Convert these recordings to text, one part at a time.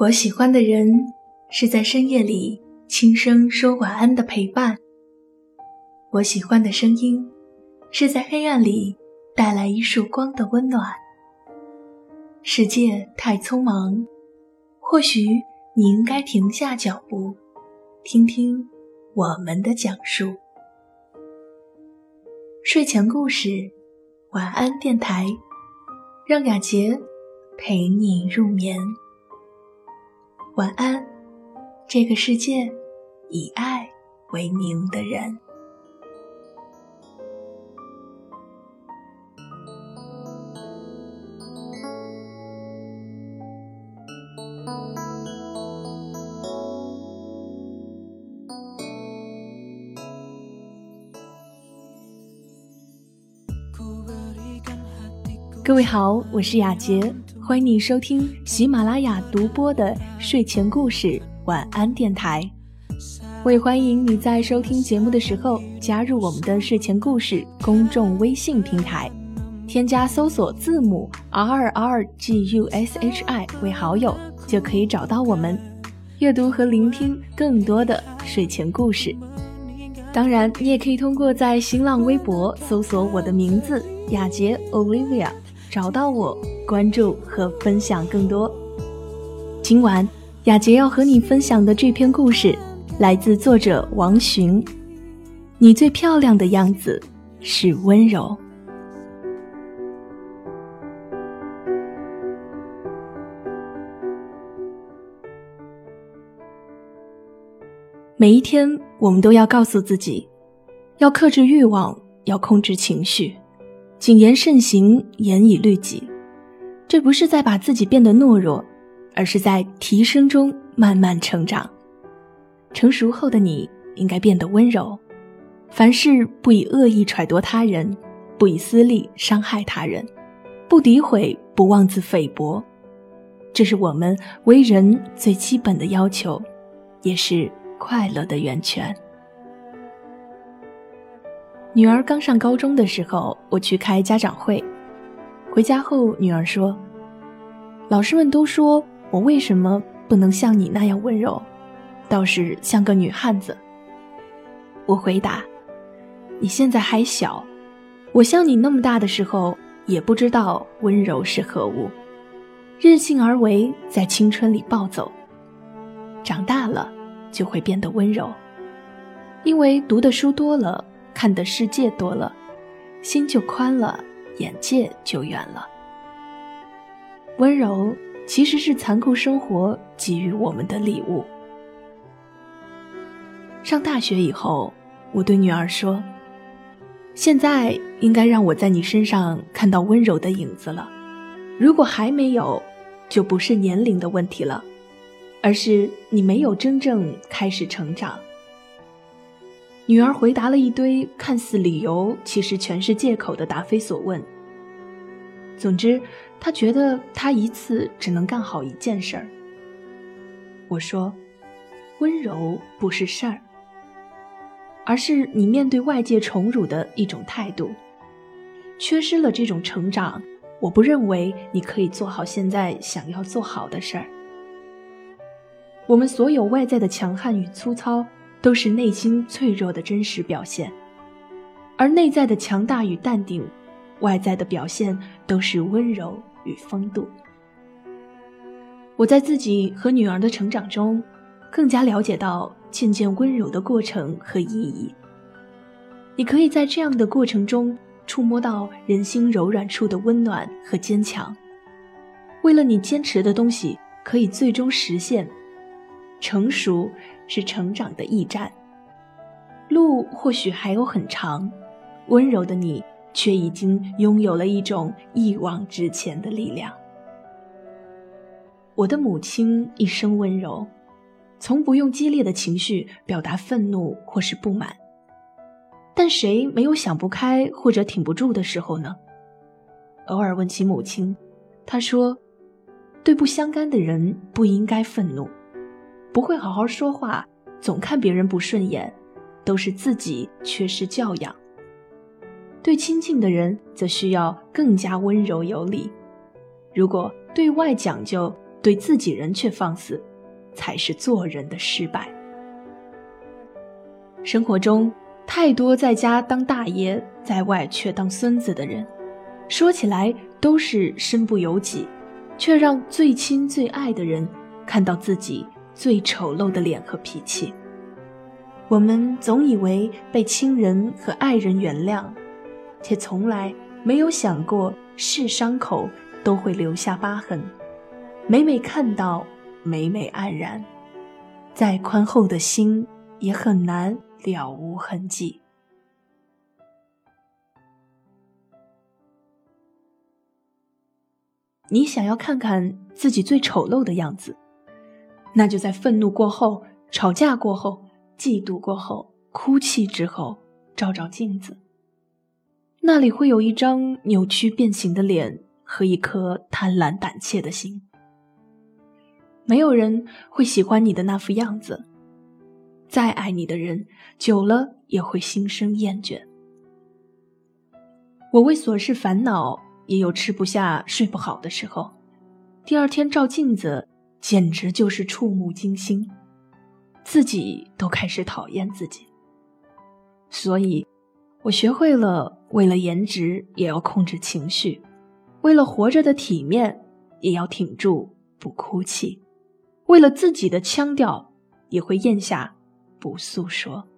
我喜欢的人是在深夜里轻声说晚安的陪伴。我喜欢的声音是在黑暗里带来一束光的温暖。世界太匆忙，或许你应该停下脚步，听听我们的讲述。睡前故事，晚安电台，让雅洁陪你入眠。晚安，这个世界以爱为名的人。各位好，我是雅洁。欢迎你收听喜马拉雅独播的睡前故事晚安电台。我也欢迎你在收听节目的时候加入我们的睡前故事公众微信平台，添加搜索字母 R R G U S H I 为好友，就可以找到我们，阅读和聆听更多的睡前故事。当然，你也可以通过在新浪微博搜索我的名字雅洁 Olivia。找到我，关注和分享更多。今晚雅洁要和你分享的这篇故事，来自作者王洵。你最漂亮的样子是温柔。每一天，我们都要告诉自己，要克制欲望，要控制情绪。谨言慎行，严以律己。这不是在把自己变得懦弱，而是在提升中慢慢成长。成熟后的你应该变得温柔，凡事不以恶意揣度他人，不以私利伤害他人，不诋毁，不妄自菲薄。这是我们为人最基本的要求，也是快乐的源泉。女儿刚上高中的时候，我去开家长会。回家后，女儿说：“老师们都说我为什么不能像你那样温柔，倒是像个女汉子。”我回答：“你现在还小，我像你那么大的时候，也不知道温柔是何物，任性而为，在青春里暴走。长大了就会变得温柔，因为读的书多了。”看的世界多了，心就宽了，眼界就远了。温柔其实是残酷生活给予我们的礼物。上大学以后，我对女儿说：“现在应该让我在你身上看到温柔的影子了。如果还没有，就不是年龄的问题了，而是你没有真正开始成长。”女儿回答了一堆看似理由，其实全是借口的答非所问。总之，她觉得她一次只能干好一件事儿。我说：“温柔不是事儿，而是你面对外界宠辱的一种态度。缺失了这种成长，我不认为你可以做好现在想要做好的事儿。我们所有外在的强悍与粗糙。”都是内心脆弱的真实表现，而内在的强大与淡定，外在的表现都是温柔与风度。我在自己和女儿的成长中，更加了解到渐渐温柔的过程和意义。你可以在这样的过程中触摸到人心柔软处的温暖和坚强。为了你坚持的东西可以最终实现，成熟。是成长的驿站，路或许还有很长，温柔的你却已经拥有了一种一往直前的力量。我的母亲一生温柔，从不用激烈的情绪表达愤怒或是不满。但谁没有想不开或者挺不住的时候呢？偶尔问起母亲，她说：“对不相干的人不应该愤怒。”不会好好说话，总看别人不顺眼，都是自己缺失教养。对亲近的人，则需要更加温柔有礼。如果对外讲究，对自己人却放肆，才是做人的失败。生活中太多在家当大爷，在外却当孙子的人，说起来都是身不由己，却让最亲最爱的人看到自己最丑陋的脸和脾气。我们总以为被亲人和爱人原谅，却从来没有想过是伤口都会留下疤痕。每每看到，每每黯然，再宽厚的心也很难了无痕迹。你想要看看自己最丑陋的样子，那就在愤怒过后、吵架过后、嫉妒过后、哭泣之后，照照镜子，那里会有一张扭曲变形的脸和一颗贪婪胆怯的心。没有人会喜欢你的那副样子，再爱你的人，久了也会心生厌倦。我为琐事烦恼，也有吃不下、睡不好的时候。第二天照镜子，简直就是触目惊心，自己都开始讨厌自己。所以，我学会了为了颜值也要控制情绪，为了活着的体面也要挺住不哭泣。为了自己的腔调，也会咽下不诉说。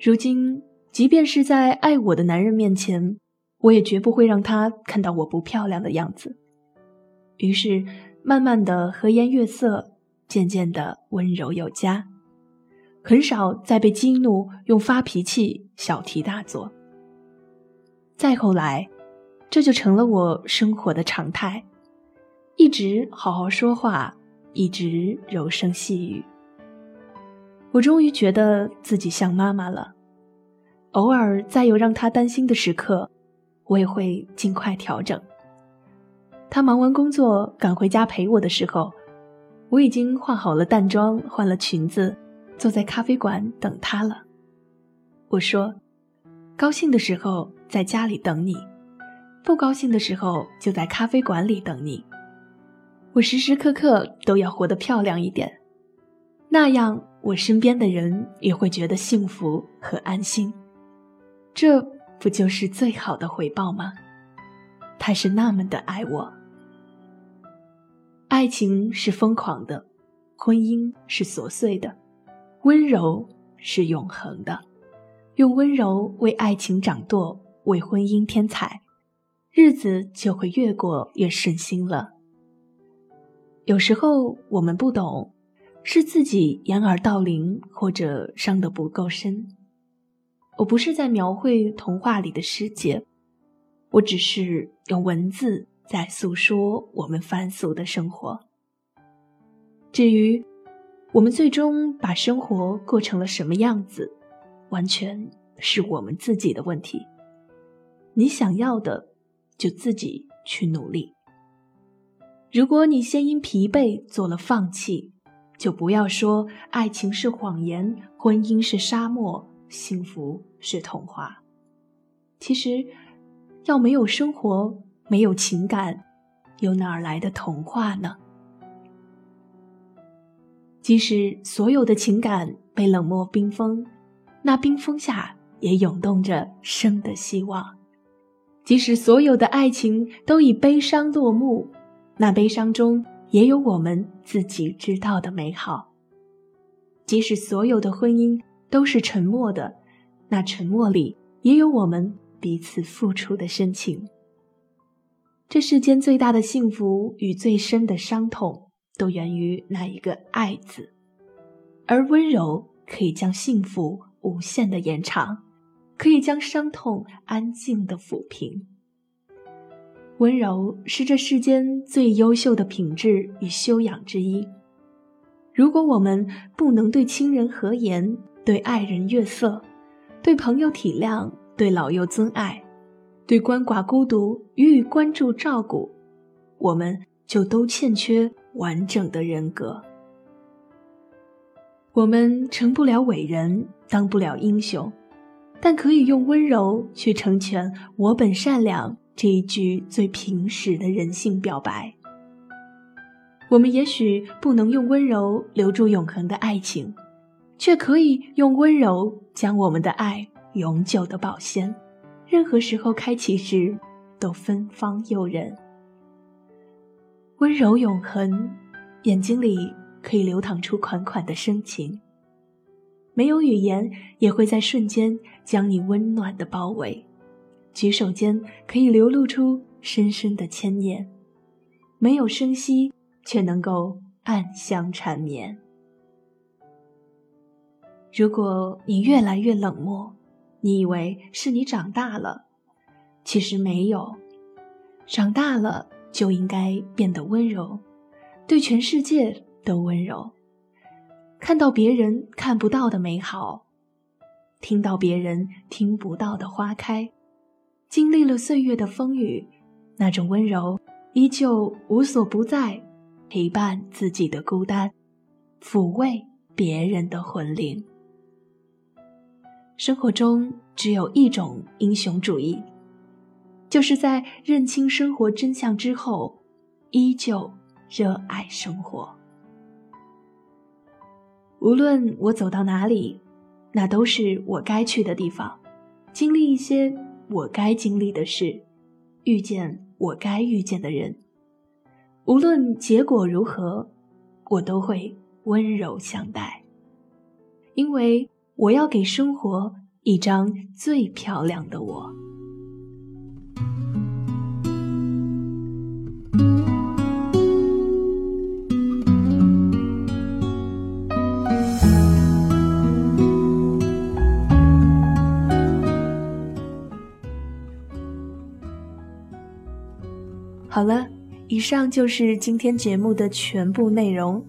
如今，即便是在爱我的男人面前，我也绝不会让他看到我不漂亮的样子。于是，慢慢的和颜悦色，渐渐的温柔有加，很少再被激怒，用发脾气小题大做。再后来，这就成了我生活的常态。一直好好说话，一直柔声细语。我终于觉得自己像妈妈了。偶尔再有让他担心的时刻，我也会尽快调整。他忙完工作赶回家陪我的时候，我已经化好了淡妆，换了裙子，坐在咖啡馆等他了。我说：“高兴的时候在家里等你，不高兴的时候就在咖啡馆里等你。”我时时刻刻都要活得漂亮一点，那样我身边的人也会觉得幸福和安心。这不就是最好的回报吗？他是那么的爱我。爱情是疯狂的，婚姻是琐碎的，温柔是永恒的。用温柔为爱情掌舵，为婚姻添彩，日子就会越过越顺心了。有时候我们不懂，是自己掩耳盗铃，或者伤得不够深。我不是在描绘童话里的世界，我只是用文字在诉说我们凡俗的生活。至于我们最终把生活过成了什么样子，完全是我们自己的问题。你想要的，就自己去努力。如果你先因疲惫做了放弃，就不要说爱情是谎言，婚姻是沙漠，幸福是童话。其实，要没有生活，没有情感，又哪儿来的童话呢？即使所有的情感被冷漠冰封，那冰封下也涌动着生的希望；即使所有的爱情都以悲伤落幕。那悲伤中也有我们自己知道的美好。即使所有的婚姻都是沉默的，那沉默里也有我们彼此付出的深情。这世间最大的幸福与最深的伤痛，都源于那一个“爱”字。而温柔可以将幸福无限的延长，可以将伤痛安静的抚平。温柔是这世间最优秀的品质与修养之一。如果我们不能对亲人和颜，对爱人悦色，对朋友体谅，对老幼尊爱，对鳏寡孤独予以关注照顾，我们就都欠缺完整的人格。我们成不了伟人，当不了英雄，但可以用温柔去成全“我本善良”。这一句最平实的人性表白，我们也许不能用温柔留住永恒的爱情，却可以用温柔将我们的爱永久的保鲜。任何时候开启时，都芬芳诱人。温柔永恒，眼睛里可以流淌出款款的深情。没有语言，也会在瞬间将你温暖的包围。举手间可以流露出深深的牵念，没有声息，却能够暗香缠绵。如果你越来越冷漠，你以为是你长大了，其实没有。长大了就应该变得温柔，对全世界都温柔，看到别人看不到的美好，听到别人听不到的花开。经历了岁月的风雨，那种温柔依旧无所不在，陪伴自己的孤单，抚慰别人的魂灵。生活中只有一种英雄主义，就是在认清生活真相之后，依旧热爱生活。无论我走到哪里，那都是我该去的地方，经历一些。我该经历的事，遇见我该遇见的人，无论结果如何，我都会温柔相待，因为我要给生活一张最漂亮的我。好了，以上就是今天节目的全部内容。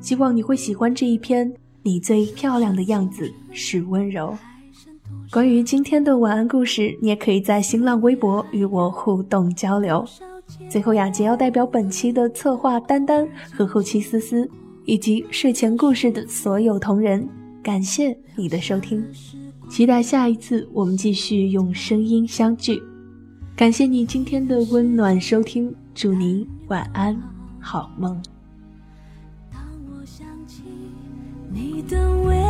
希望你会喜欢这一篇。你最漂亮的样子是温柔。关于今天的晚安故事，你也可以在新浪微博与我互动交流。最后，雅洁要代表本期的策划丹丹和后期思思，以及睡前故事的所有同仁，感谢你的收听。期待下一次我们继续用声音相聚。感谢你今天的温暖收听，祝你晚安，好梦。你的微